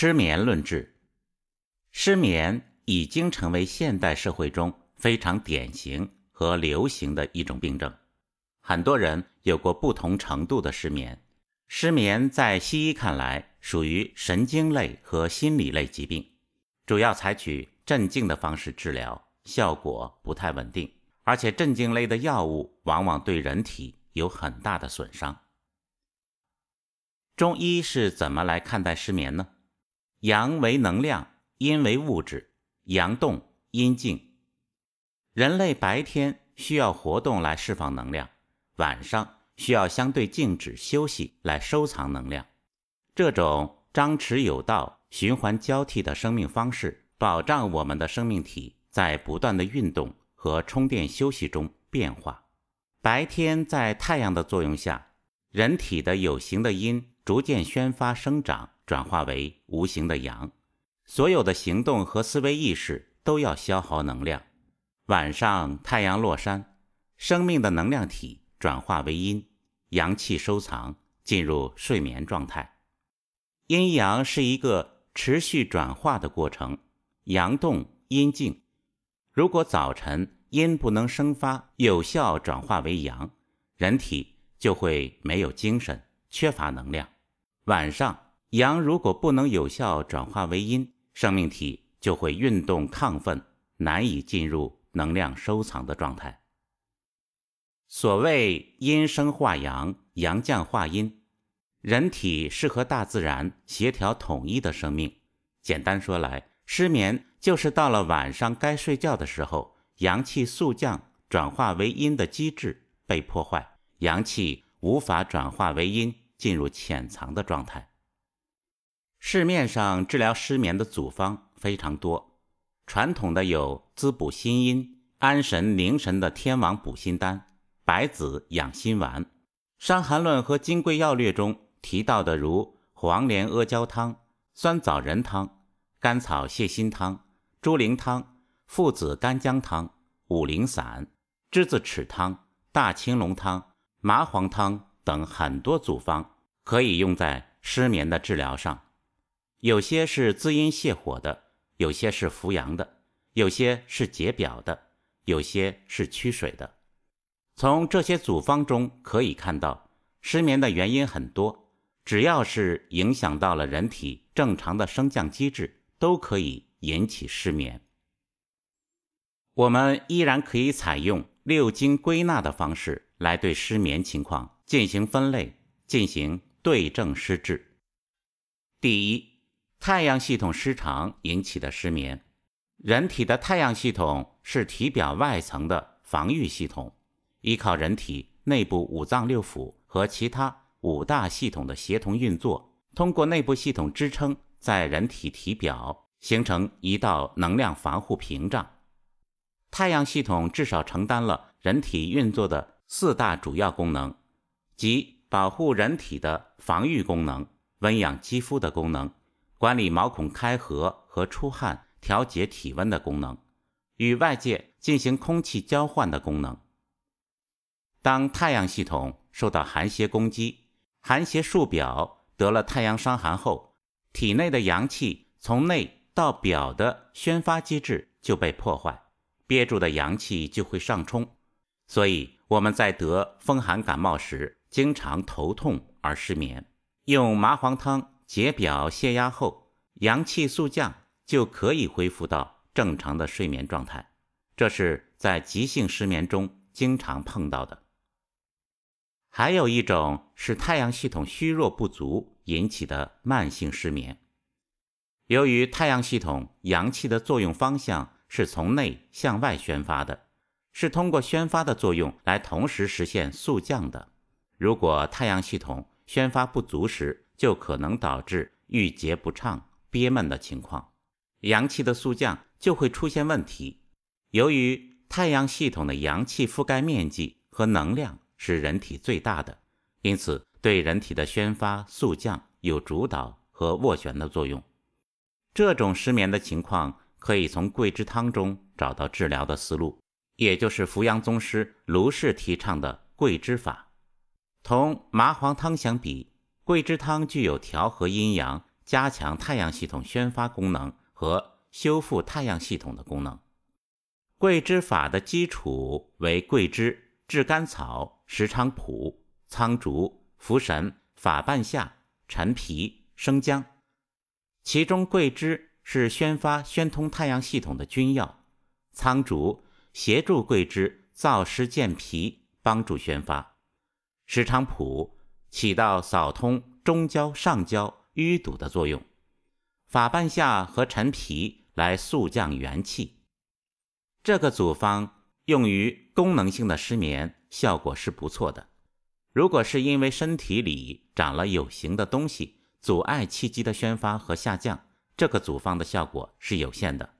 失眠论治。失眠已经成为现代社会中非常典型和流行的一种病症。很多人有过不同程度的失眠。失眠在西医看来属于神经类和心理类疾病，主要采取镇静的方式治疗，效果不太稳定，而且镇静类的药物往往对人体有很大的损伤。中医是怎么来看待失眠呢？阳为能量，阴为物质，阳动阴静。人类白天需要活动来释放能量，晚上需要相对静止休息来收藏能量。这种张弛有道、循环交替的生命方式，保障我们的生命体在不断的运动和充电休息中变化。白天在太阳的作用下，人体的有形的阴逐渐宣发生长。转化为无形的阳，所有的行动和思维意识都要消耗能量。晚上太阳落山，生命的能量体转化为阴，阳气收藏，进入睡眠状态。阴阳是一个持续转化的过程，阳动阴静。如果早晨阴不能生发，有效转化为阳，人体就会没有精神，缺乏能量。晚上。阳如果不能有效转化为阴，生命体就会运动亢奋，难以进入能量收藏的状态。所谓阴生化阳，阳降化阴，人体是和大自然协调统一的生命。简单说来，失眠就是到了晚上该睡觉的时候，阳气速降，转化为阴的机制被破坏，阳气无法转化为阴，进入潜藏的状态。市面上治疗失眠的组方非常多，传统的有滋补心阴、安神宁神的天王补心丹、白子养心丸，《伤寒论》和《金匮要略》中提到的如黄连阿胶汤、酸枣仁汤、甘草泻心汤、猪苓汤、附子干姜汤、五苓散、栀子豉汤、大青龙汤、麻黄汤等很多组方，可以用在失眠的治疗上。有些是滋阴泻火的，有些是扶阳的，有些是解表的，有些是驱水的。从这些组方中可以看到，失眠的原因很多，只要是影响到了人体正常的升降机制，都可以引起失眠。我们依然可以采用六经归纳的方式来对失眠情况进行分类，进行对症施治。第一。太阳系统失常引起的失眠，人体的太阳系统是体表外层的防御系统，依靠人体内部五脏六腑和其他五大系统的协同运作，通过内部系统支撑，在人体体表形成一道能量防护屏障。太阳系统至少承担了人体运作的四大主要功能，即保护人体的防御功能、温养肌肤的功能。管理毛孔开合和出汗、调节体温的功能，与外界进行空气交换的功能。当太阳系统受到寒邪攻击，寒邪束表得了太阳伤寒后，体内的阳气从内到表的宣发机制就被破坏，憋住的阳气就会上冲。所以我们在得风寒感冒时，经常头痛而失眠，用麻黄汤。解表泄压后，阳气速降，就可以恢复到正常的睡眠状态。这是在急性失眠中经常碰到的。还有一种是太阳系统虚弱不足引起的慢性失眠。由于太阳系统阳气的作用方向是从内向外宣发的，是通过宣发的作用来同时实现速降的。如果太阳系统宣发不足时，就可能导致郁结不畅、憋闷的情况，阳气的速降就会出现问题。由于太阳系统的阳气覆盖面积和能量是人体最大的，因此对人体的宣发速降有主导和斡旋的作用。这种失眠的情况可以从桂枝汤中找到治疗的思路，也就是扶阳宗师卢氏提倡的桂枝法。同麻黄汤相比。桂枝汤具有调和阴阳、加强太阳系统宣发功能和修复太阳系统的功能。桂枝法的基础为桂枝、炙甘草、石菖蒲、苍竹、茯神、法半夏、陈皮、生姜。其中，桂枝是宣发宣通太阳系统的君药，苍竹协助桂枝燥湿健脾，帮助宣发；石菖蒲起到扫通中焦、上焦淤堵的作用；法半夏和陈皮来速降元气。这个组方用于功能性的失眠，效果是不错的。如果是因为身体里长了有形的东西，阻碍气机的宣发和下降，这个组方的效果是有限的。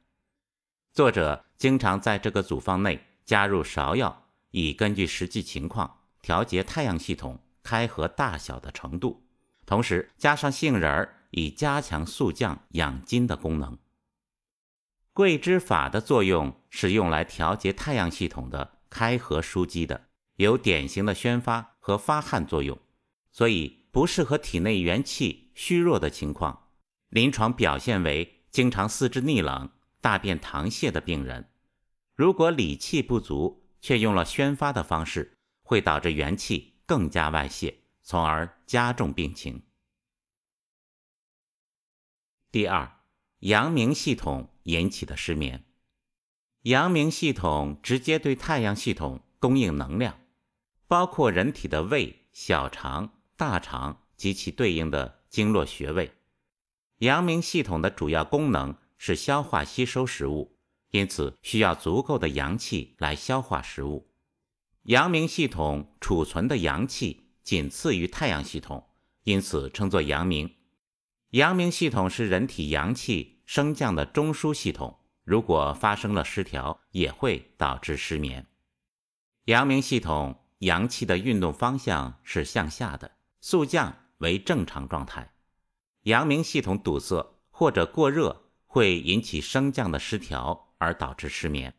作者经常在这个组方内加入芍药，以根据实际情况调节太阳系统开合大小的程度，同时加上杏仁儿，以加强速降养筋的功能。桂枝法的作用是用来调节太阳系统的开合枢机的，有典型的宣发和发汗作用，所以不适合体内元气虚弱的情况。临床表现为经常四肢逆冷、大便溏泻的病人。如果理气不足，却用了宣发的方式，会导致元气更加外泄，从而加重病情。第二。阳明系统引起的失眠，阳明系统直接对太阳系统供应能量，包括人体的胃、小肠、大肠及其对应的经络穴位。阳明系统的主要功能是消化吸收食物，因此需要足够的阳气来消化食物。阳明系统储存的阳气仅次于太阳系统，因此称作阳明。阳明系统是人体阳气升降的中枢系统，如果发生了失调，也会导致失眠。阳明系统阳气的运动方向是向下的，速降为正常状态。阳明系统堵塞或者过热，会引起升降的失调，而导致失眠。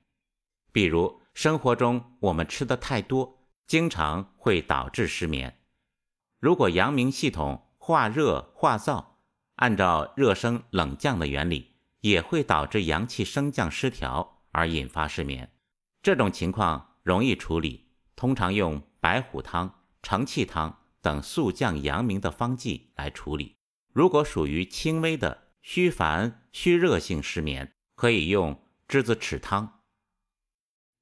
比如生活中我们吃的太多，经常会导致失眠。如果阳明系统化热化燥，按照热升冷降的原理，也会导致阳气升降失调而引发失眠。这种情况容易处理，通常用白虎汤、承气汤等速降阳明的方剂来处理。如果属于轻微的虚烦虚热性失眠，可以用栀子豉汤。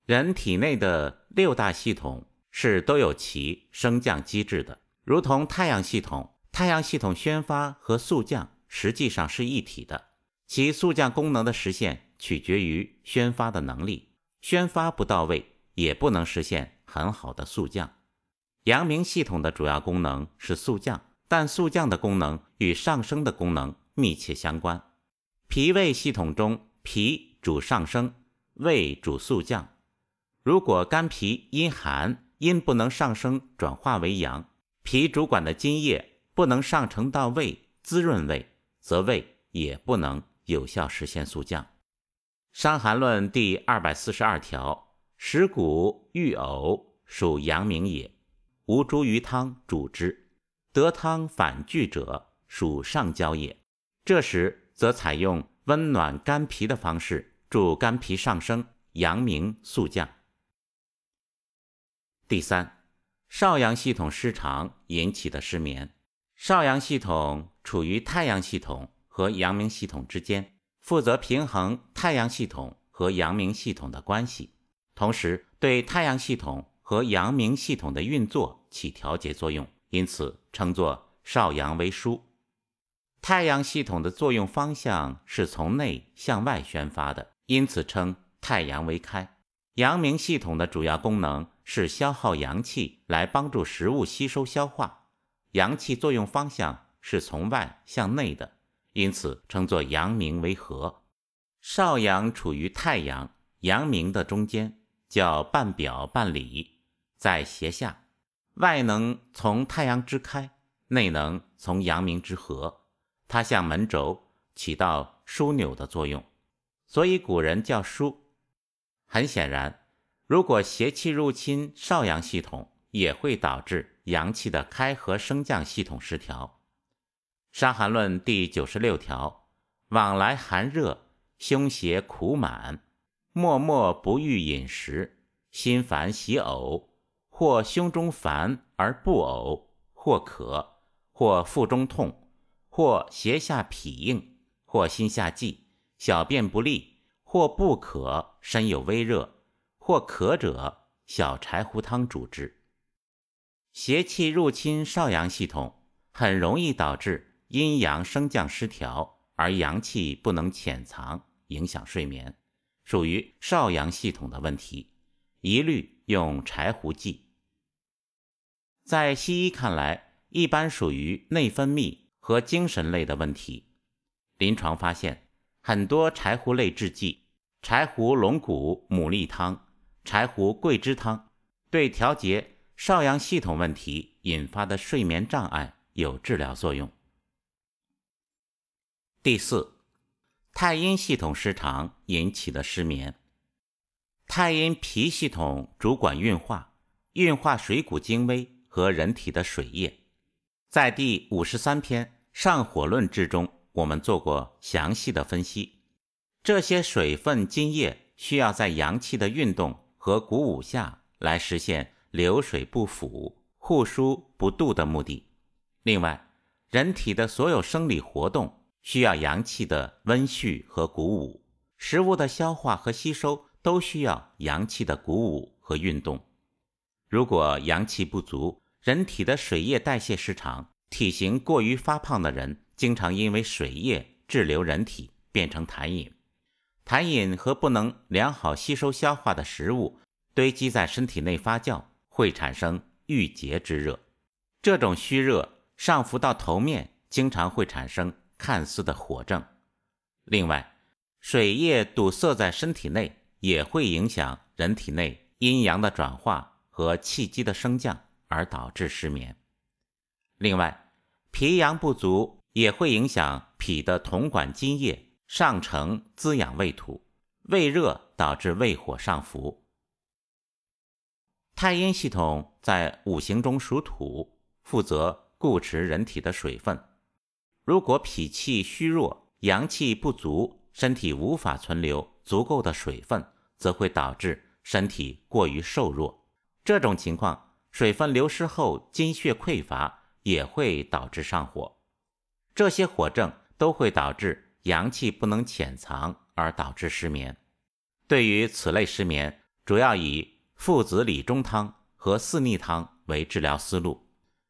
人体内的六大系统是都有其升降机制的，如同太阳系统。太阳系统宣发和速降实际上是一体的，其速降功能的实现取决于宣发的能力，宣发不到位也不能实现很好的速降。阳明系统的主要功能是速降，但速降的功能与上升的功能密切相关。脾胃系统中，脾主上升，胃主速降。如果肝脾阴寒，阴不能上升转化为阳，脾主管的津液。不能上承到胃滋润胃，则胃也不能有效实现速降。《伤寒论》第二百四十二条：食谷欲呕，属阳明也。无茱萸汤主之，得汤反拒者，属上焦也。这时则采用温暖肝脾的方式，助肝脾上升，阳明速降。第三，少阳系统失常引起的失眠。少阳系统处于太阳系统和阳明系统之间，负责平衡太阳系统和阳明系统的关系，同时对太阳系统和阳明系统的运作起调节作用，因此称作少阳为枢。太阳系统的作用方向是从内向外宣发的，因此称太阳为开。阳明系统的主要功能是消耗阳气来帮助食物吸收消化。阳气作用方向是从外向内的，因此称作阳明为和。少阳处于太阳、阳明的中间，叫半表半里，在斜下。外能从太阳之开，内能从阳明之合，它像门轴，起到枢纽的作用，所以古人叫枢。很显然，如果邪气入侵少阳系统，也会导致。阳气的开合升降系统失调，伤寒论》第九十六条：往来寒热，胸胁苦满，默默不欲饮食，心烦喜呕，或胸中烦而不呕，或渴，或腹中痛，或胁下痞硬，或心下悸，小便不利，或不渴，身有微热，或渴者，小柴胡汤主之。邪气入侵少阳系统，很容易导致阴阳升降失调，而阳气不能潜藏，影响睡眠，属于少阳系统的问题，一律用柴胡剂。在西医看来，一般属于内分泌和精神类的问题。临床发现，很多柴胡类制剂，柴胡龙骨牡蛎汤、柴胡桂枝汤，对调节。少阳系统问题引发的睡眠障碍有治疗作用。第四，太阴系统失常引起的失眠。太阴脾系统主管运化，运化水谷精微和人体的水液。在第五十三篇《上火论》之中，我们做过详细的分析。这些水分津液需要在阳气的运动和鼓舞下来实现。流水不腐、护疏不渡的目的。另外，人体的所有生理活动需要阳气的温煦和鼓舞，食物的消化和吸收都需要阳气的鼓舞和运动。如果阳气不足，人体的水液代谢失常，体型过于发胖的人，经常因为水液滞留人体，变成痰饮。痰饮和不能良好吸收消化的食物堆积在身体内发酵。会产生郁结之热，这种虚热上浮到头面，经常会产生看似的火症。另外，水液堵塞在身体内，也会影响人体内阴阳的转化和气机的升降，而导致失眠。另外，脾阳不足也会影响脾的统管津液上承滋养胃土，胃热导致胃火上浮。太阴系统在五行中属土，负责固持人体的水分。如果脾气虚弱，阳气不足，身体无法存留足够的水分，则会导致身体过于瘦弱。这种情况，水分流失后，精血匮乏，也会导致上火。这些火症都会导致阳气不能潜藏，而导致失眠。对于此类失眠，主要以附子理中汤和四逆汤为治疗思路，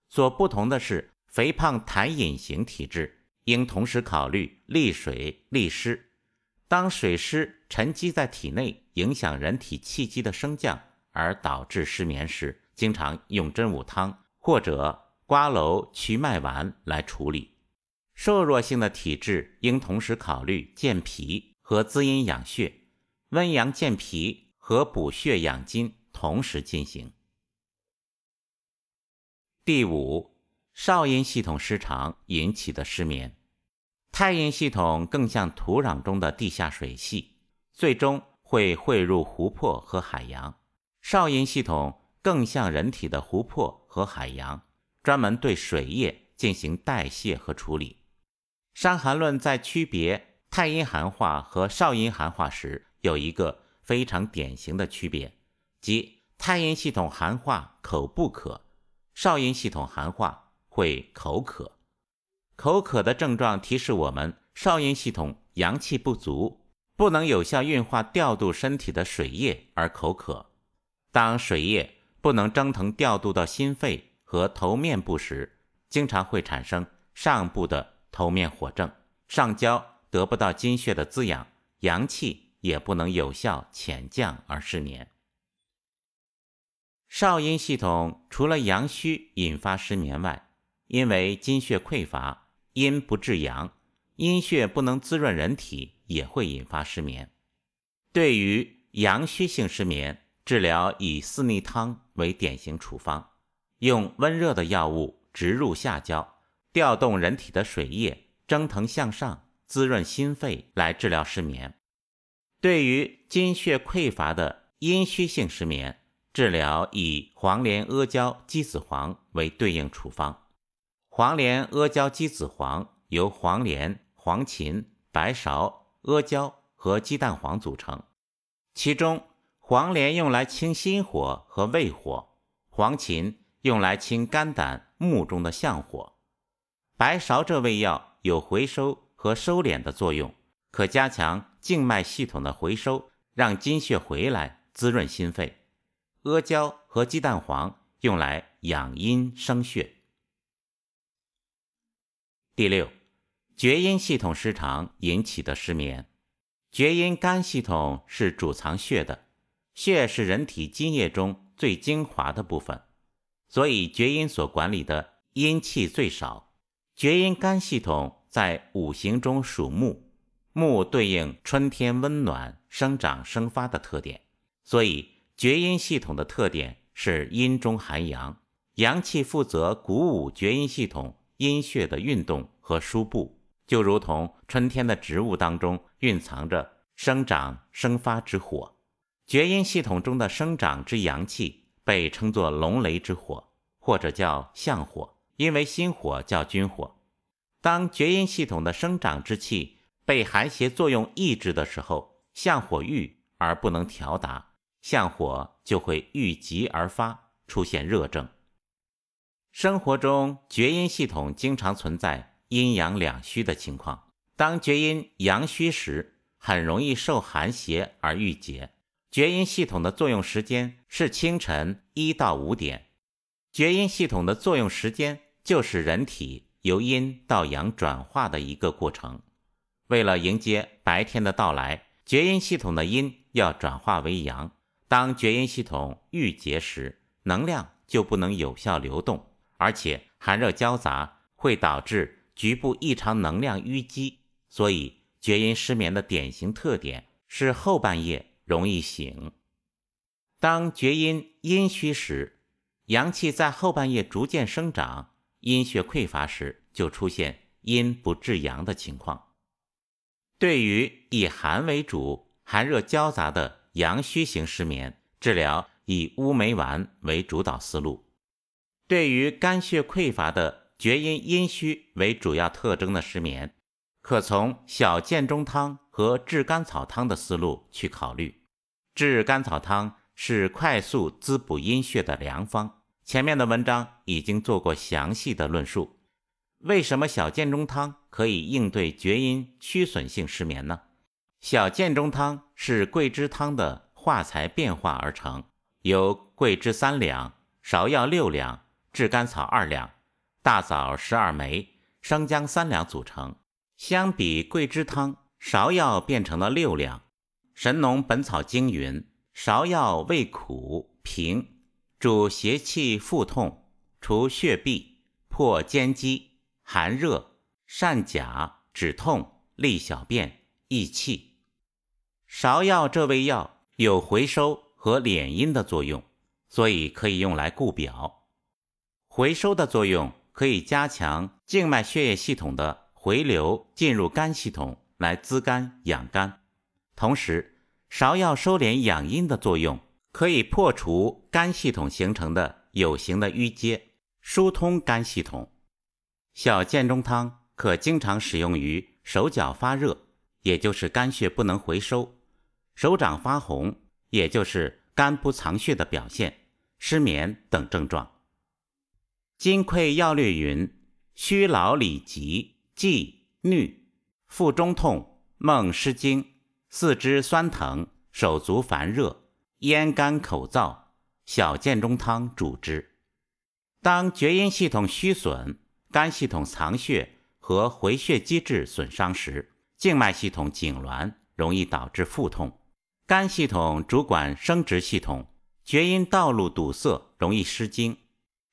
所不同的是，肥胖痰饮型体质应同时考虑利水利湿。当水湿沉积在体内，影响人体气机的升降，而导致失眠时，经常用真武汤或者瓜蒌瞿麦丸来处理。瘦弱性的体质应同时考虑健脾和滋阴养血，温阳健脾和补血养筋。同时进行。第五，少阴系统失常引起的失眠。太阴系统更像土壤中的地下水系，最终会汇入湖泊和海洋。少阴系统更像人体的湖泊和海洋，专门对水液进行代谢和处理。《伤寒论》在区别太阴寒化和少阴寒化时，有一个非常典型的区别。即太阴系统寒化口不渴，少阴系统寒化会口渴。口渴的症状提示我们少阴系统阳气不足，不能有效运化调度身体的水液而口渴。当水液不能蒸腾调度到心肺和头面部时，经常会产生上部的头面火症，上焦得不到津血的滋养，阳气也不能有效潜降而失眠。少阴系统除了阳虚引发失眠外，因为津血匮乏，阴不制阳，阴血不能滋润人体，也会引发失眠。对于阳虚性失眠，治疗以四逆汤为典型处方，用温热的药物直入下焦，调动人体的水液，蒸腾向上，滋润心肺，来治疗失眠。对于津血匮乏的阴虚性失眠，治疗以黄连、阿胶、鸡子黄为对应处方。黄连、阿胶、鸡子黄由黄连、黄芩、白芍、阿胶和鸡蛋黄组成。其中，黄连用来清心火和胃火，黄芩用来清肝胆目中的相火，白芍这味药有回收和收敛的作用，可加强静脉系统的回收，让精血回来，滋润心肺。阿胶和鸡蛋黄用来养阴生血。第六，厥阴系统失常引起的失眠。厥阴肝系统是主藏血的，血是人体津液中最精华的部分，所以厥阴所管理的阴气最少。厥阴肝系统在五行中属木，木对应春天温暖、生长生发的特点，所以厥阴系统的特点是阴中含阳，阳气负责鼓舞厥阴系统。阴血的运动和输布，就如同春天的植物当中蕴藏着生长生发之火。厥阴系统中的生长之阳气被称作龙雷之火，或者叫象火，因为心火叫君火。当厥阴系统的生长之气被寒邪作用抑制的时候，相火郁而不能调达，相火就会郁急而发，出现热症。生活中，厥阴系统经常存在阴阳两虚的情况。当厥阴阳虚时，很容易受寒邪而郁结。厥阴系统的作用时间是清晨一到五点。厥阴系统的作用时间就是人体由阴到阳转化的一个过程。为了迎接白天的到来，厥阴系统的阴要转化为阳。当厥阴系统郁结时，能量就不能有效流动。而且寒热交杂会导致局部异常能量淤积，所以厥阴失眠的典型特点是后半夜容易醒。当厥阴阴虚时，阳气在后半夜逐渐生长，阴血匮乏时，就出现阴不至阳的情况。对于以寒为主、寒热交杂的阳虚型失眠，治疗以乌梅丸为主导思路。对于肝血匮乏的厥阴阴虚为主要特征的失眠，可从小建中汤和炙甘草汤的思路去考虑。炙甘草汤是快速滋补阴血的良方，前面的文章已经做过详细的论述。为什么小建中汤可以应对厥阴虚损性失眠呢？小建中汤是桂枝汤的化材变化而成，由桂枝三两、芍药六两。炙甘草二两，大枣十二枚，生姜三两组成。相比桂枝汤，芍药变成了六两。《神农本草经》云：芍药味苦平，主邪气腹痛，除血痹，破坚肌，寒热，善甲，止痛，利小便，益气。芍药这味药有回收和敛阴的作用，所以可以用来固表。回收的作用可以加强静脉血液系统的回流进入肝系统，来滋肝养肝。同时，芍药收敛养阴的作用可以破除肝系统形成的有形的淤结，疏通肝系统。小建中汤可经常使用于手脚发热，也就是肝血不能回收；手掌发红，也就是肝不藏血的表现；失眠等症状。《金匮要略》云：虚劳里急、悸、衄、腹中痛、梦失惊、四肢酸疼、手足烦热、咽干口燥，小建中汤主之。当厥阴系统虚损、肝系统藏血和回血机制损伤时，静脉系统痉挛，容易导致腹痛。肝系统主管生殖系统，厥阴道路堵塞，容易失精。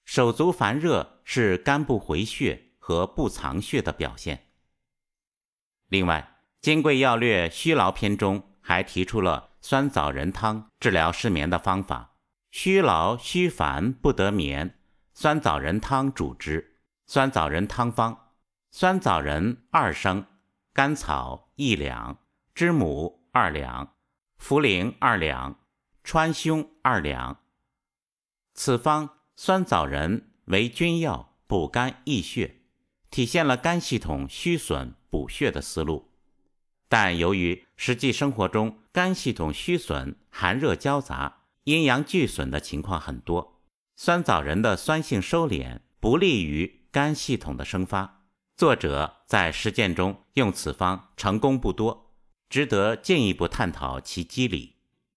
手足烦热是肝不回血和不藏血的表现。另外，《金匮要略·虚劳篇》中还提出了酸枣仁汤治疗失眠的方法。虚劳虚烦不得眠，酸枣仁汤主之。酸枣仁汤方：酸枣仁二升，甘草一两，知母二两，茯苓二两，川芎二两。此方。酸枣仁为君药，补肝益血，体现了肝系统虚损补血的思路。但由于实际生活中肝系统虚损、寒热交杂、阴阳俱损的情况很多，酸枣仁的酸性收敛不利于肝系统的生发。作者在实践中用此方成功不多，值得进一步探讨其机理。